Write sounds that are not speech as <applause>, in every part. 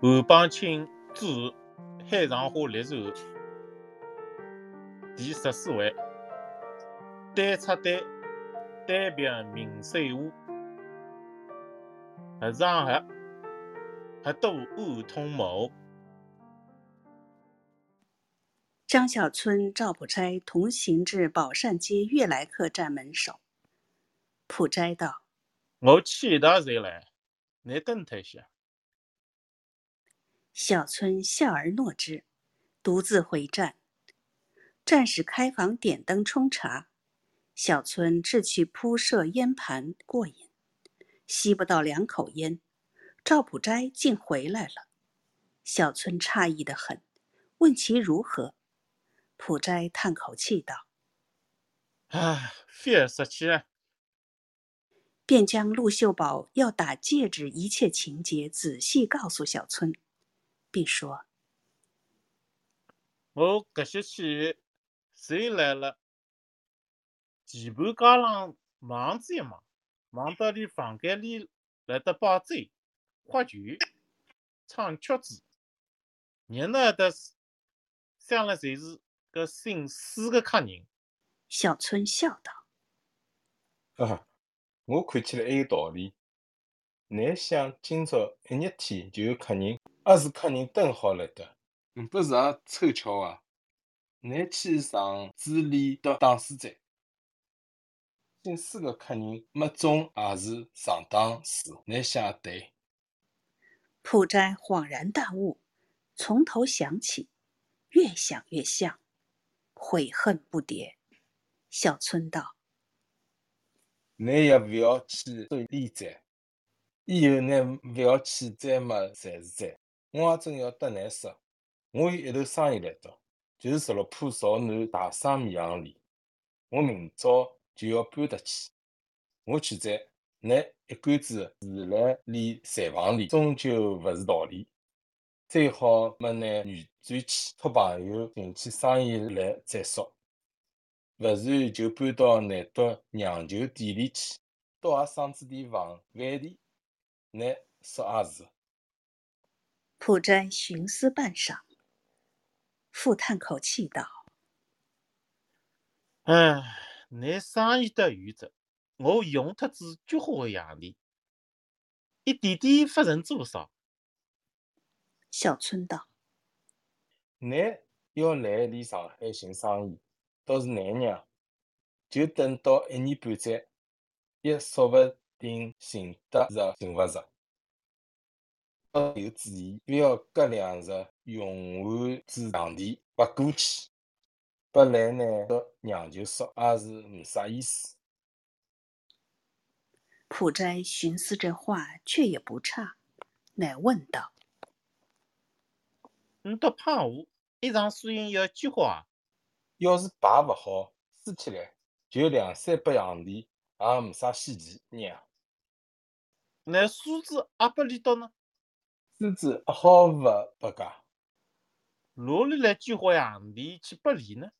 韩邦清著《海上花列传》第十四回：单插单，单别明水河。合上合，合渡暗通谋。张小春、赵普斋同行至宝善街悦来客栈门首。普斋道：“我去到这来，你等他些。”小村笑而诺之，独自回站。战士开房点灯冲茶，小村志去铺设烟盘过瘾，吸不到两口烟，赵普斋竟回来了。小村诧异的很，问其如何，普斋叹口气道：“唉，非要说起。”便将陆秀宝要打戒指一切情节仔细告诉小春。并说：“我搿些去，谁来了？前半家浪忙子一忙，忙到连房间里来得把醉、喝酒、唱曲子，热闹得想了侪是搿姓史的客人。”小春笑道：“啊，我看起来还有道理。乃想今朝一日天就有客人。”还是客人等好了的，不是也凑巧啊！乃去上主理的打书斋，姓施的客人没总也是上当时，乃想对。普斋恍然大悟，从头想起，越想越像，悔恨不迭。小春道：“你也不要去做理斋，以后呢不要去再么才是斋。”我也真要得难说，我有一头生意来到，就是十六铺朝南大商米行里，我明朝就要搬得去。我去在，那一竿子住来里柴房里，终究勿是道理。最好么拿女转去，托朋友寻起生意来再说。勿然就搬到南独酿酒店里去，倒也省子点房饭钿。那说也是。普斋寻思半晌，复叹口气道：“唉，你生意的原则，我用特子菊花的样里，一点点不成多少。”小春道：“你要来离上海寻生意，倒是难呀。就等到一年半载，也说不定寻得着，寻勿着。”要有注意，不要隔两日用完之场地不过去，不来呢，搿酿酒说也是没啥意思。普斋寻思这话，却也不差，乃问道：“你到胖虎一场输赢要菊花？要是牌勿好，输起来就两三百洋钿，也没啥稀奇，娘。那输子阿不里到呢？”狮子好勿拨家，哪里来菊花洋钿去拨里呢？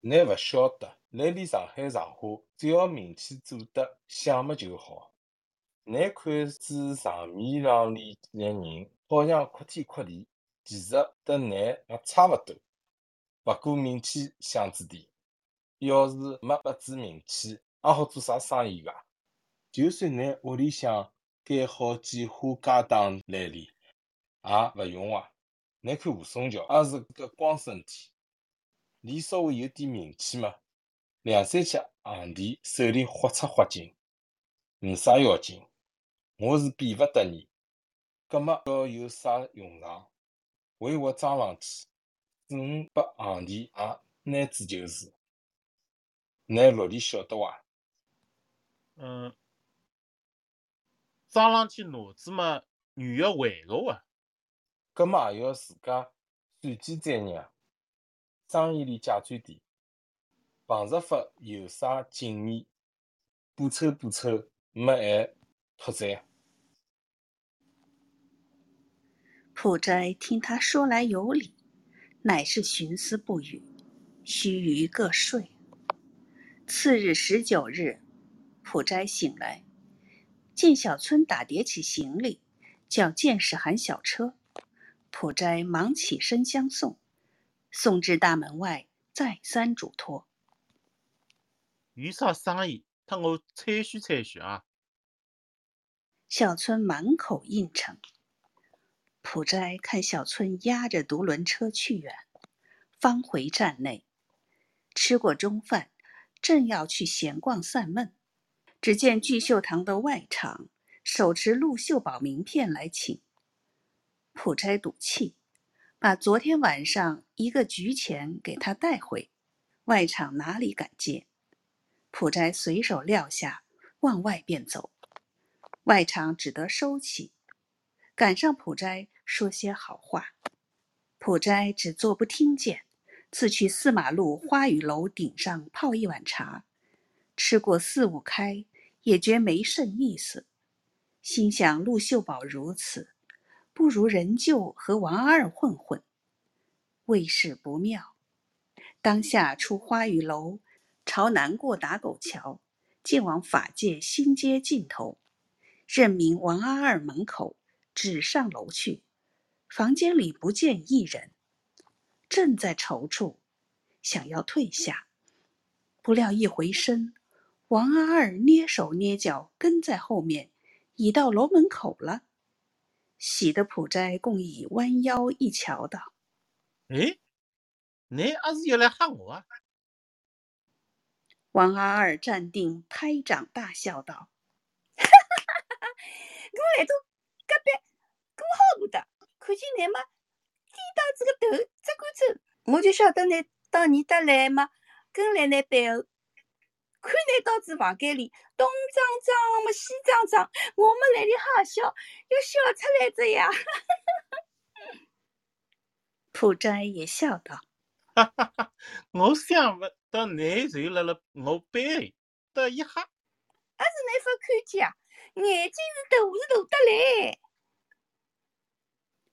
你勿晓得，来里上海上花，只要名气做得响么就好。你看是上面上里几个人，好像哭天哭地，其实得你也差勿多。勿过名气响子点，要是没拨子名气，也好做啥生意噶？就算拿屋里向。盖好几户家当来里，也勿用啊！你看吴松桥也是个光身体，里稍微有点名气嘛，两三千行钿手里豁出豁进，没啥要紧。我是比勿得你，搿么要有啥用场？为我装上去，四五百行钿也拿子就是。你陆里晓得伐？嗯。装上去脑子嘛，女要还个哇，搿么也要自家算计再让。生意里假转点，碰着法有啥经验，补凑补凑，没还脱债。普斋听他说来有理，乃是寻思不语，须臾各睡。次日十九日，普斋醒来。见小春打叠起行李，叫见识喊小车。普斋忙起身相送，送至大门外，再三嘱托。有啥生意，他我猜许猜许啊！小村满口应承。普斋看小村押着独轮车去远，方回站内。吃过中饭，正要去闲逛散闷，只见聚秀堂的外场手持陆秀宝名片来请。普斋赌气，把昨天晚上一个局钱给他带回，外场哪里敢接？普斋随手撂下，往外便走。外场只得收起，赶上普斋说些好话，普斋只做不听见，自去四马路花雨楼顶上泡一碗茶，吃过四五开，也觉没甚意思，心想陆秀宝如此，不如仍旧和王阿二混混，未事不妙，当下出花雨楼，朝南过打狗桥，进往法界新街尽头。任命王阿二门口，只上楼去，房间里不见一人，正在踌躇，想要退下，不料一回身，王阿二捏手捏脚跟在后面，已到楼门口了。喜得普斋共已弯腰一瞧，道：“哎，你阿是要来吓我啊？”王阿二站定，拍掌大笑道。<laughs> 哈哈哈哈我来到隔壁过好过的，看见你嘛，低到这个头，只管走，我就晓得你到你搭来嘛，跟来你背后，看你到这房间里东张张么西张张，我们来里哈笑，要笑出来着呀！<laughs> 普斋也笑道：“哈哈哈，我想不到你就辣辣我背得一哈，还是你不看见啊？”眼睛是大是大得来。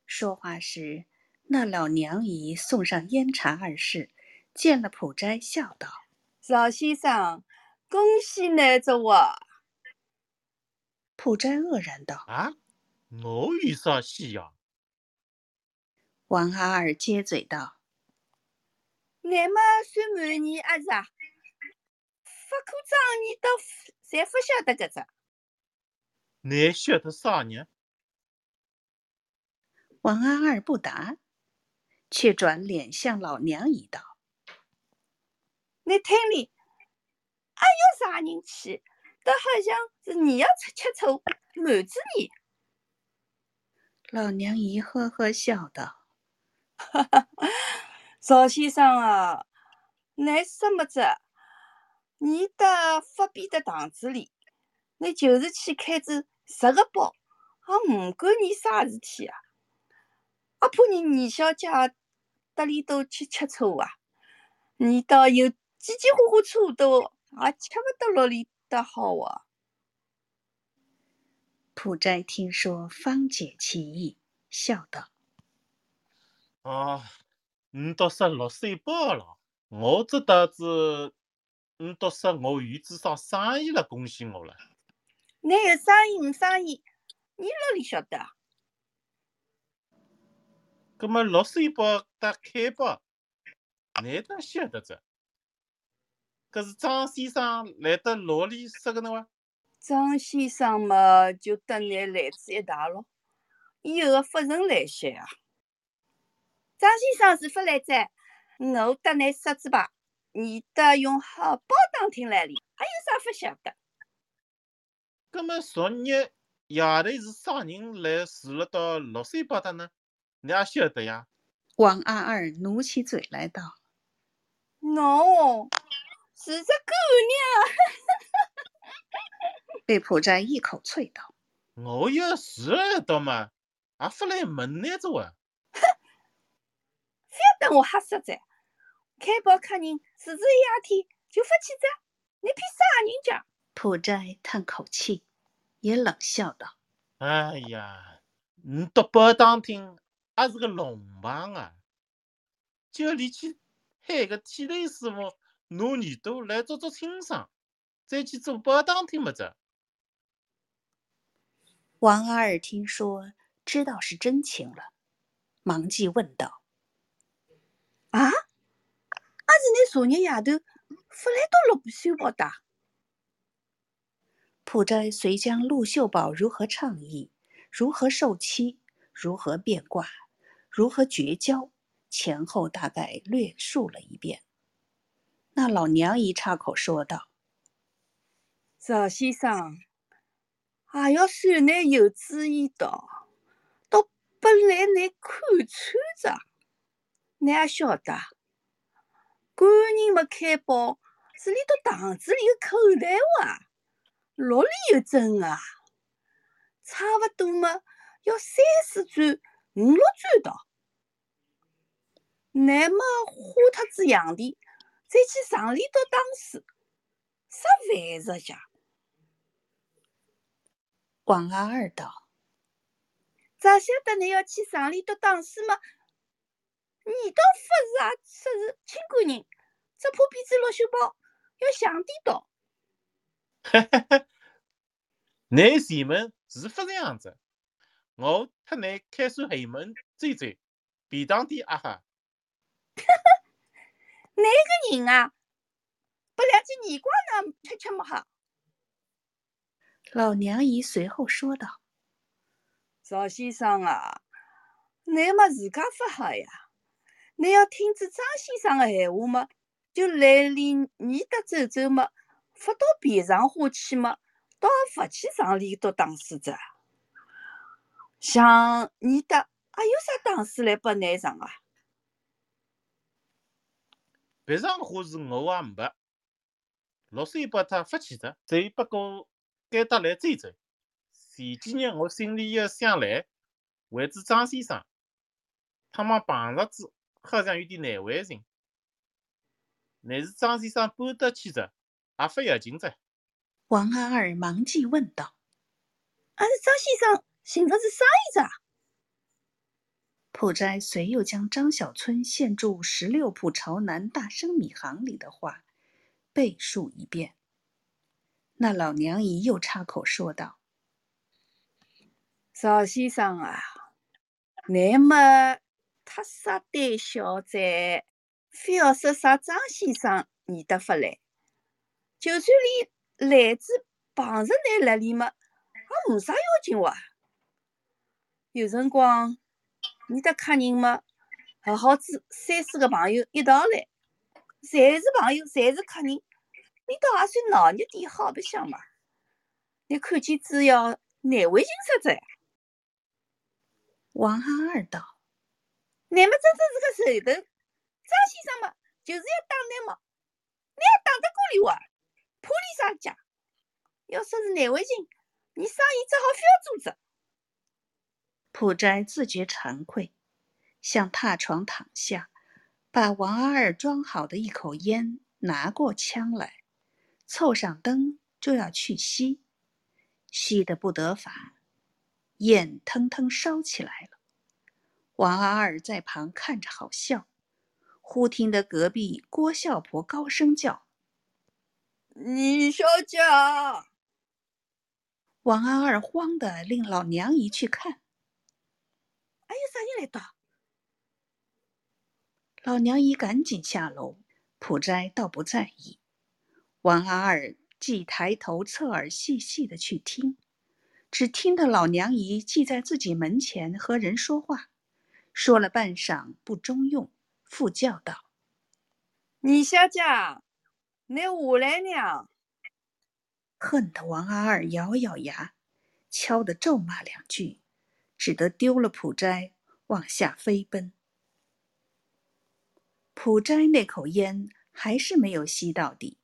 说话时，那老娘姨送上烟茶二事，见了普斋，笑道：“ <laughs> 邵先生，恭喜你着哇！”普斋愕然道：“啊，我有啥喜呀？”王阿二接嘴道：“俺嘛算满年阿是啊，不可长你都侪不晓得搿只。”你晓得啥呢？王阿二不答，却转脸向老娘一道：“你听哩，还有啥人去？倒好像是你要出吃醋，瞒着你。”老娘姨呵呵笑道：“哈哈，赵先生啊，你什么着？你的发边的堂子里，你就是去开只。”十个包，也唔管你啥事体啊！阿怕你二小姐搭里头去吃醋啊！你倒有几几花花醋多，也吃不到落里搭好啊！普斋听说，方解其意，笑道：“啊，你都说六岁半了，我这搭子，你都说我有子上生意了，恭喜我了。”你有生意没生意，你哪里晓得啊？葛么六岁包搭开包，你哪晓得着？搿是张先生来得罗里说个呢哇？张先生嘛，就得你来子一大咯，以后发人来些啊。张先生是不来在，我得你说子吧，你得用好包当听来哩，还有啥不晓得？葛么昨日夜头是啥人来住了到六岁八的呢？你也晓得呀？王阿二努起嘴来道：“喏，是只姑娘。”被普斋一口啐道：“我要是了到嘛，还不来门那着哇？”哼，非要等我吓死在，开包客人是这一天就发起着，你骗啥人家？普斋叹口气，也冷笑道：“哎呀，你夺宝当厅还是个龙王啊！就你去喊个剃头师傅拿耳朵来做做清爽，再去做报当听么子？”王阿二听说知道是真情了，忙记问道：“啊，阿是你昨日夜头发来到陆秀宝的？”普斋遂将陆秀宝如何倡议、如何受欺、如何变卦、如何绝交，前后大概略述了一遍。那老娘姨插口说道：“赵先生，还要算你有主意的。”本来你看穿着，你也晓得，官人没开包，是里头堂子里有口袋哇，落里有针啊，差不多嘛，要三四转、五六转的。乃么花脱子洋钿，再去上里头打书，啥烦事呀？王阿二道。咋晓得你要去上里头打书吗？你倒不是啊，说是清官人，只怕比这陆秀宝要强点道。哈哈哈！你前门是不这样子，我特你开锁后门追追，便当点啊哈！哈哈，哪个人啊？不了解年光呢，吃吃么好？老娘姨随后说道。赵先生啊，你么自家发好呀！你要听着张先生的闲话么，就来里你搭走走么，发到边上花去么，倒勿去上里头打书子。像你搭还有啥打书来拨你上啊？别上花是我也没，六岁把他发起着，只不过该他来走走。前几日我心里一想来，为子张先生，他们碰着子好像有点难为情。乃是张先生搬得去着，也不要紧着。王阿二忙记问道：“俺是张先生寻着是啥意思啊？”普斋随又将张小村现住十六铺朝南大生米行里的话背述一遍。那老娘姨又插口说道。赵先生啊，你么太傻胆小哉，非要说啥张先生你得发来，就算连来子碰着你那里么，也没啥要紧哇。有辰光你的客人么，好好子三四个朋友一道来，侪是朋友，侪是客人，你倒也算闹热点好白相嘛。你看见只要难为情啥子呀？王阿二道：“乃么真正是个头头，张先生嘛，就是要打你嘛，你还打得过哩哇？怕你啥家？要说是难为情，你生意只好不要做着。”普斋自觉惭愧，向榻床躺下，把王阿二装好的一口烟拿过枪来，凑上灯就要去吸，吸得不得法。烟腾腾烧起来了，王阿二在旁看着好笑，忽听得隔壁郭孝婆高声叫：“你小姐！”王阿二慌的令老娘姨去看，哎呀，啥人来到？老娘姨赶紧下楼，普斋倒不在意。王阿二既抬头侧耳细细的去听。只听得老娘姨既在自己门前和人说话，说了半晌不中用，复叫道：“你小姐，你下来呢？”恨得王阿二咬咬牙，敲得咒骂两句，只得丢了普斋往下飞奔。普斋那口烟还是没有吸到底，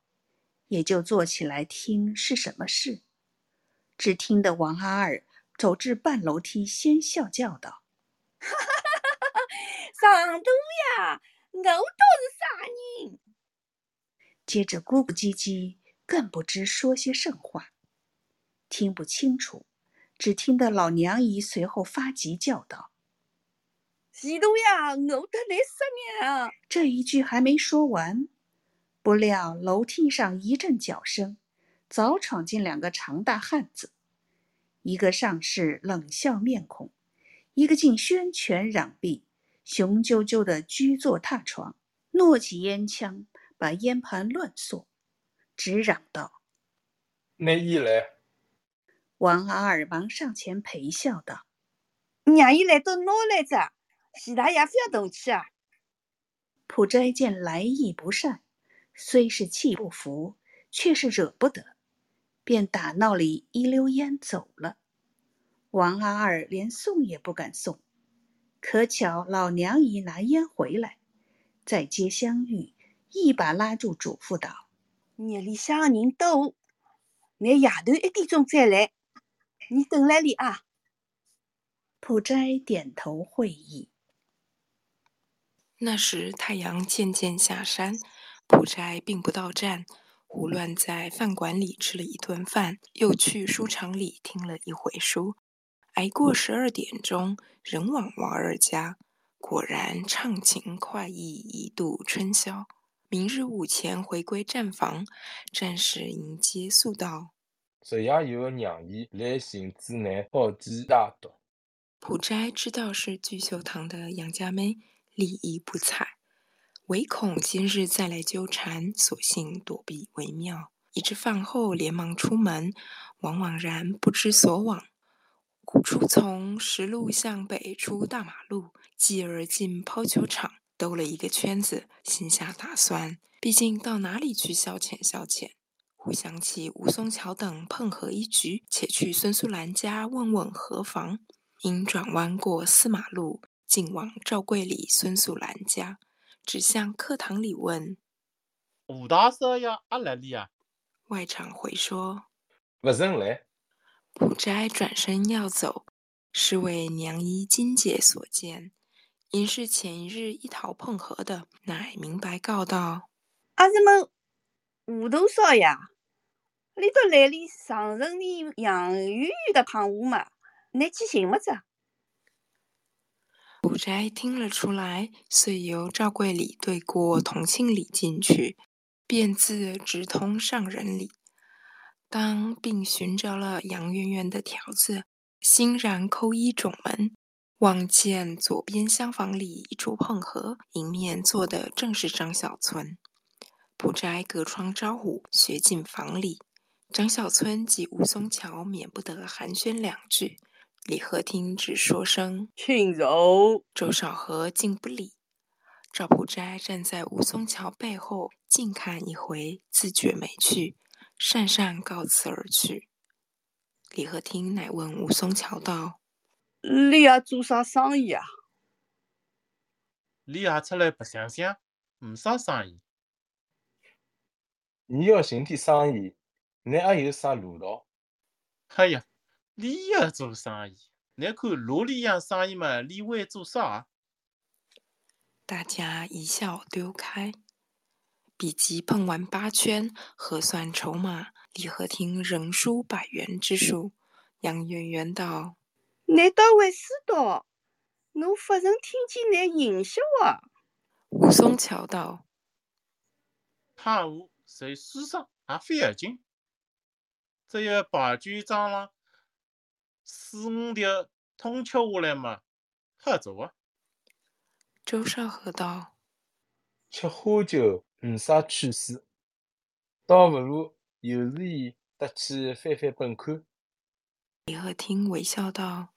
也就坐起来听是什么事。只听得王阿二走至半楼梯，先笑叫道：“哈哈哈哈上头呀，我都是啥人？”接着咕咕唧唧，更不知说些甚话，听不清楚。只听得老娘姨随后发急叫道：“前头呀，我得来十年。”这一句还没说完，不料楼梯上一阵脚声。早闯进两个长大汉子，一个上是冷笑面孔，一个竟宣拳攘臂，雄赳赳的居坐榻床，诺起烟枪，把烟盘乱嗦，直嚷道：“拿伊来！”王阿二忙上前陪笑道：“娘伊来到拿来着，徐大爷非要动气啊！”普斋见来意不善，虽是气不服，却是惹不得，便打闹里一溜烟走了。王阿二连送也不敢送，可巧老娘姨拿烟回来，在街相遇，一把拉住，嘱咐道：“夜里向人多，你夜头一点钟再来。”你等来里啊！普斋点头会意。那时太阳渐渐下山，普斋并不到站，胡乱在饭馆里吃了一顿饭，又去书场里听了一回书。挨过十二点钟，仍往王二家。果然畅情快意，一度春宵。明日午前回归站房，战士迎接速到。昨夜有个娘姨来寻子男好鸡大毒。普斋知道是聚秀堂的杨家妹，立意不睬，唯恐今日再来纠缠，索性躲避为妙。一至饭后，连忙出门，往往然不知所往。初从石路向北出大马路，继而进抛球场，兜了一个圈子，心下打算：毕竟到哪里去消遣消遣？忽想起吴松桥等碰合一局，且去孙素兰家问问何妨。因转弯过四马路，径往赵桂里孙素兰家，只向课堂里问：“吴大少爷阿来哩啊？”外场回说：“不曾来。”普斋转身要走，是为娘姨金姐所见，因是前一日一逃碰合的，乃明白告道：“阿是们吴大少爷。”你到来里上城里杨圆圆的胖虎嘛？你去寻么子？古宅听了出来，遂由赵贵里对过同庆里进去，便自直通上人里。当并寻着了杨圆圆的条子，欣然扣一种门，望见左边厢房里一处碰合，迎面坐的正是张小春。普斋隔窗招呼，学进房里。张小村及吴松桥免不得寒暄两句，李鹤听只说声请走。周少河竟不理。赵普斋站在吴松桥背后，近看一回，自觉没趣，讪讪告辞而去。李鹤听乃问吴松桥道：“你要做啥生意啊？”你也出来白相相，没啥生意。你要寻点生意。你还有啥路道？哎呀，你也做生意？你看罗里样生意嘛，你会做啥？大家一笑丢开。比及碰完八圈，核算筹码，李和廷仍输百元之数。杨圆圆道：“难道会输到？侬不曾听见你营销啊。”武松桥道：“怕我谁输上还非要紧。”只要把酒庄了四五条通吃下来嘛，好做啊。周少河道：“吃花酒没啥趣事，倒不如有时伊得去翻翻本看。”李鹤听微笑道：“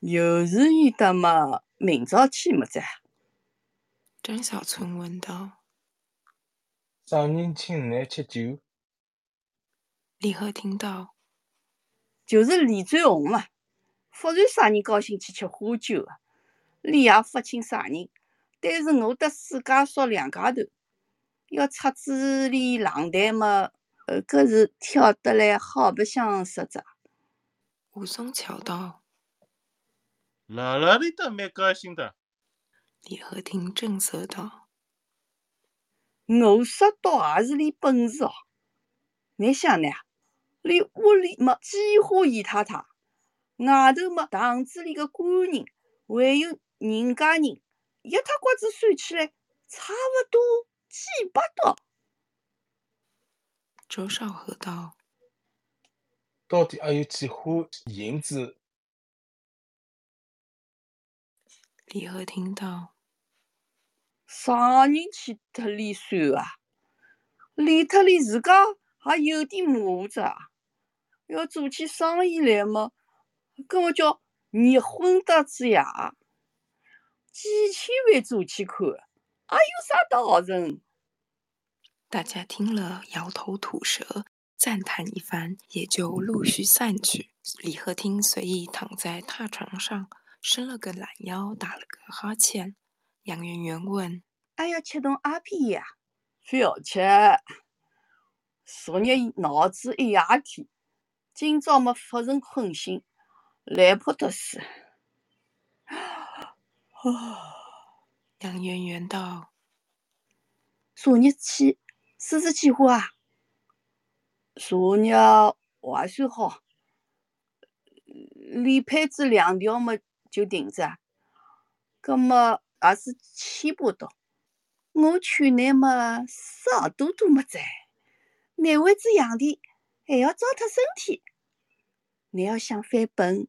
有时伊得嘛，明朝去么子？”张小春问道：“啥人请来吃酒？”李贺听到，就是李追红嘛，忽然啥人高兴去吃花酒啊？李也发清啥人，但是我得世家说两家头，要出子里浪台嘛，呃，搿是挑得来好白相实着。武松桥道：“哪哪里都蛮高兴的。”李贺听正色道：“我说倒也是你本事哦，你想呢？”连屋里么几户姨太太，外头么堂子里个官人，还有人家人，一塌瓜子算起来，差不多几百刀。周少河道：“到底还有几户银子？”李和听道：“啥人去特里算啊？理特里自家也有点马虎子啊！要做起生意来么，跟我叫你混得子呀！几千万做起看，还有啥道人？”大家听了，摇头吐舌，赞叹一番，也就陆续散去。李鹤听随意躺在榻床上。伸了个懒腰，打了个哈欠。杨圆圆问：“还要吃顿阿片呀？”“不要吃，昨日脑子一夜天，今朝么发成困醒，来不得死。”杨圆圆道：“昨日去狮子计划啊？昨日还算好，李配子两条么？”就停着，葛么也是千把刀。我劝你么少多多么子，哪位子养的还要糟蹋身体？你要想翻本，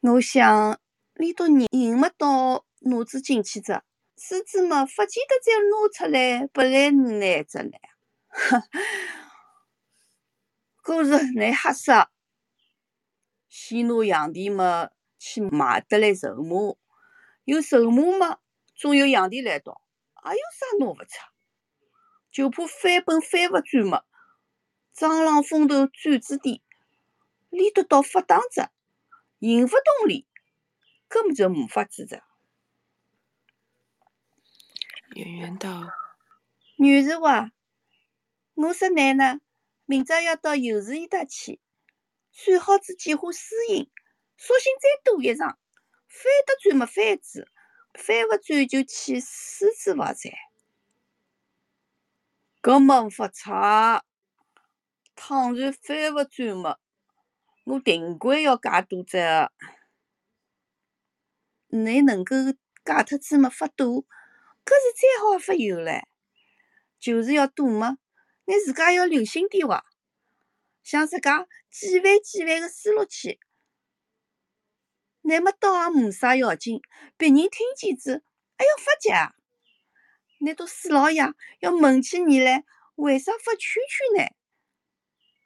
我想你都认不到脑子进去着，狮子么不见得再拿出来不来拿着 <laughs> 来。哈，可是你瞎说，先拿养的么？去买得来筹码，有筹码嘛，总有洋钿来到，还有啥拿勿出？就怕翻本翻勿转嘛，蟑螂风头转子低，理得到发当着，引勿动力，根本就没法子着。圆圆道：“女士话，我说你呢，明朝要到游氏伊搭去，算好子计划输赢。”索性再赌一场，翻得转么翻子，翻勿转就去狮子发财。搿么勿差，倘然翻勿转么，我定归要戒赌着。你能够戒脱子么发赌，搿是再好也勿有唻。就是要赌么，你自家要留心点哇，像自家几万几万个输落去。乃末倒也没啥要紧，别人听见子还要发急。难道四老爷要问起你来，为啥发圈圈呢？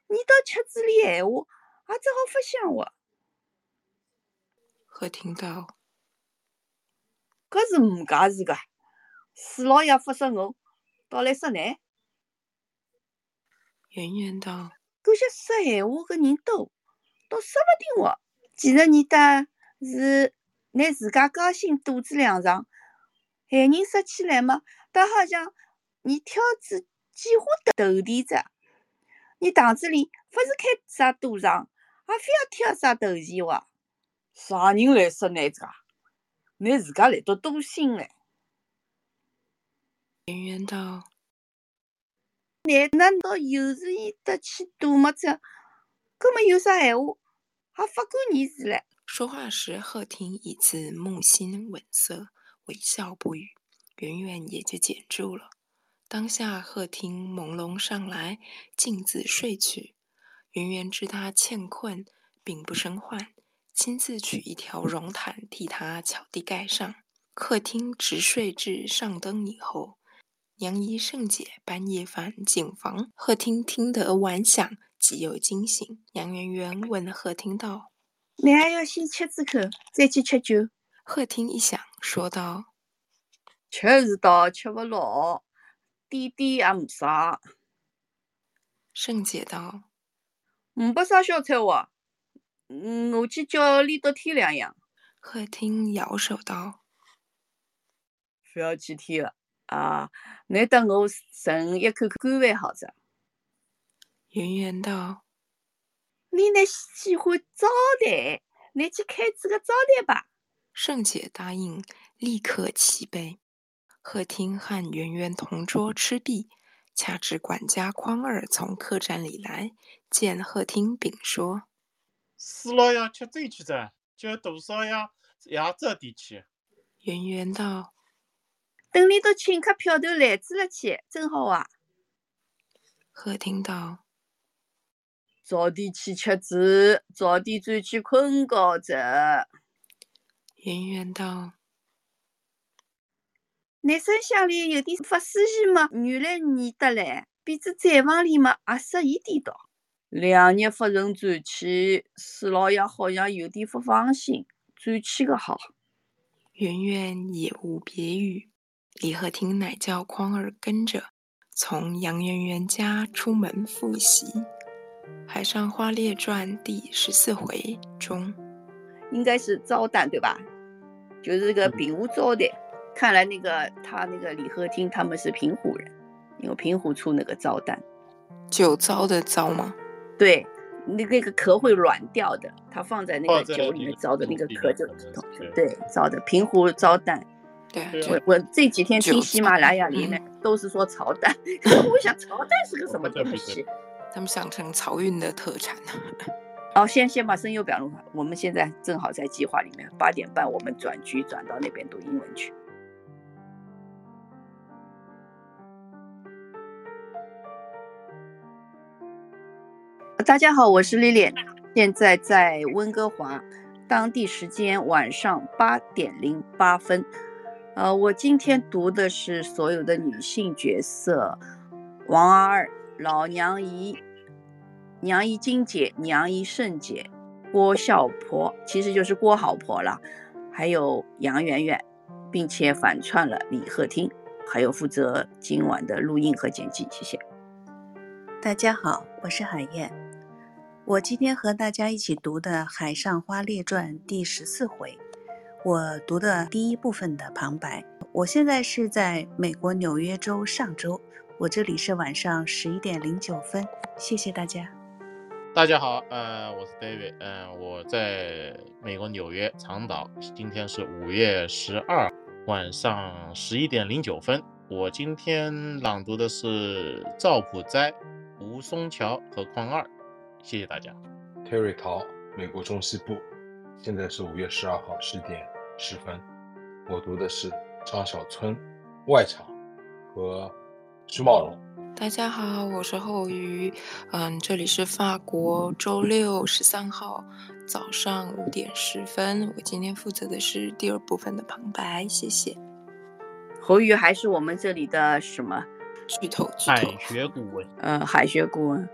你到吃嘴里闲话，也只好发香话。贺听到，搿是唔家事个。四老爷发说我，倒来说你。圆圆道，搿些说闲话个人多，倒说勿定哦。其实你的。是，拿自家高兴肚子两上，闲人说起来嘛，倒好像你挑子几乎头地着。你堂子里勿是开啥赌场，也非要挑啥头钱哇？啥人来说你这个？你自家来得多心嘞？圆圆道：“你难道又是伊得去赌么子？根本有啥闲话，还不管你事嘞？”说话时，贺婷已自木心稳色，微笑不语。圆圆也就嗫住了。当下，贺婷朦胧上来，径自睡去。圆圆知他欠困，并不生唤，亲自取一条绒毯替他巧地盖上。客厅直睡至上灯以后，娘姨圣姐半夜返进房，贺婷听得晚响，即又惊醒。杨圆圆问贺婷道。你还要先吃几口，再去吃酒。贺听一想，说道：“吃是倒吃不落，点点也没啥。”圣姐道：“没不啥小菜哇，嗯，我去叫李德天两样。”贺听摇手道：“不要去添了啊，难得我剩一口干饭好着。”圆圆道。你那喜欢招待，你去开这个招待吧。盛姐答应，立刻起杯。贺听和圆圆同桌吃毕，恰值管家匡二从客栈里来，见贺听禀说：“四老爷吃醉去着，叫大少爷也早点去。”圆圆道：“等你到请客票头来子了去，真好啊。”贺听道。早点去吃子，早点转去困觉着。圆圆道：“男生乡里有点发水钱嘛，原来腻得来，比子债房里嘛也适宜点到。两日发成转去，四老爷好像有点不放心，转去个好。”圆圆也无别语，李鹤亭乃叫匡儿跟着，从杨圆圆家出门复习《海上花列传》第十四回中，应该是招待对吧？就是这个平湖招的。看来那个他那个李鹤厅他们是平湖人，因为平湖出那个招待，酒糟的糟吗？对。那那个壳会软掉的，它放在那个酒里面糟的那个壳就对糟的平湖糟蛋。对，我我这几天听喜马拉雅里面都是说 <laughs> 潮蛋，我想 <laughs> 潮蛋是个什么东西？他们想成漕运的特产。哦，先先把声优表录好，我们现在正好在计划里面，八点半我们转局转到那边读英文去。大家好，我是丽丽，现在在温哥华，当地时间晚上八点零八分。呃，我今天读的是所有的女性角色：王阿二、老娘姨、娘姨金姐、娘姨圣姐、郭孝婆，其实就是郭好婆了，还有杨圆圆，并且反串了李鹤汀，还有负责今晚的录音和剪辑。谢谢。大家好，我是海燕。我今天和大家一起读的《海上花列传》第十四回，我读的第一部分的旁白。我现在是在美国纽约州上州，我这里是晚上十一点零九分。谢谢大家。大家好，呃，我是 David，嗯，我在美国纽约长岛，今天是五月十二晚上十一点零九分。我今天朗读的是赵普斋、吴松桥和匡二。谢谢大家，Terry 陶，美国中西部，现在是五月十二号十点十分。我读的是张小春外场和徐茂荣。大家好，我是后鱼，嗯，这里是法国周六十三号早上五点十分。我今天负责的是第二部分的旁白，谢谢。侯宇还是我们这里的什么巨头？海学顾问。嗯，海学顾问。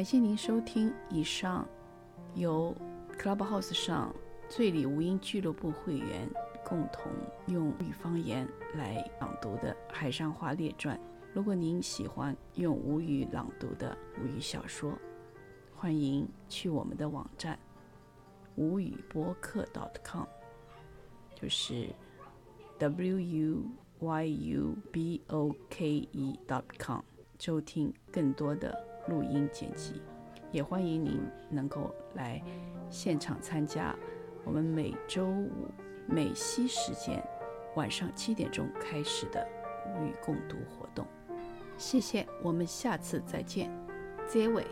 感谢您收听以上由 Clubhouse 上醉里无音俱乐部会员共同用语方言来朗读的《海上花列传》。如果您喜欢用吴语朗读的吴语小说，欢迎去我们的网站吴语播客 .com，就是 w u y u b o k e .com，收听更多的。录音剪辑，也欢迎您能够来现场参加我们每周五美西时间晚上七点钟开始的无语共读活动。谢谢，我们下次再见，结尾。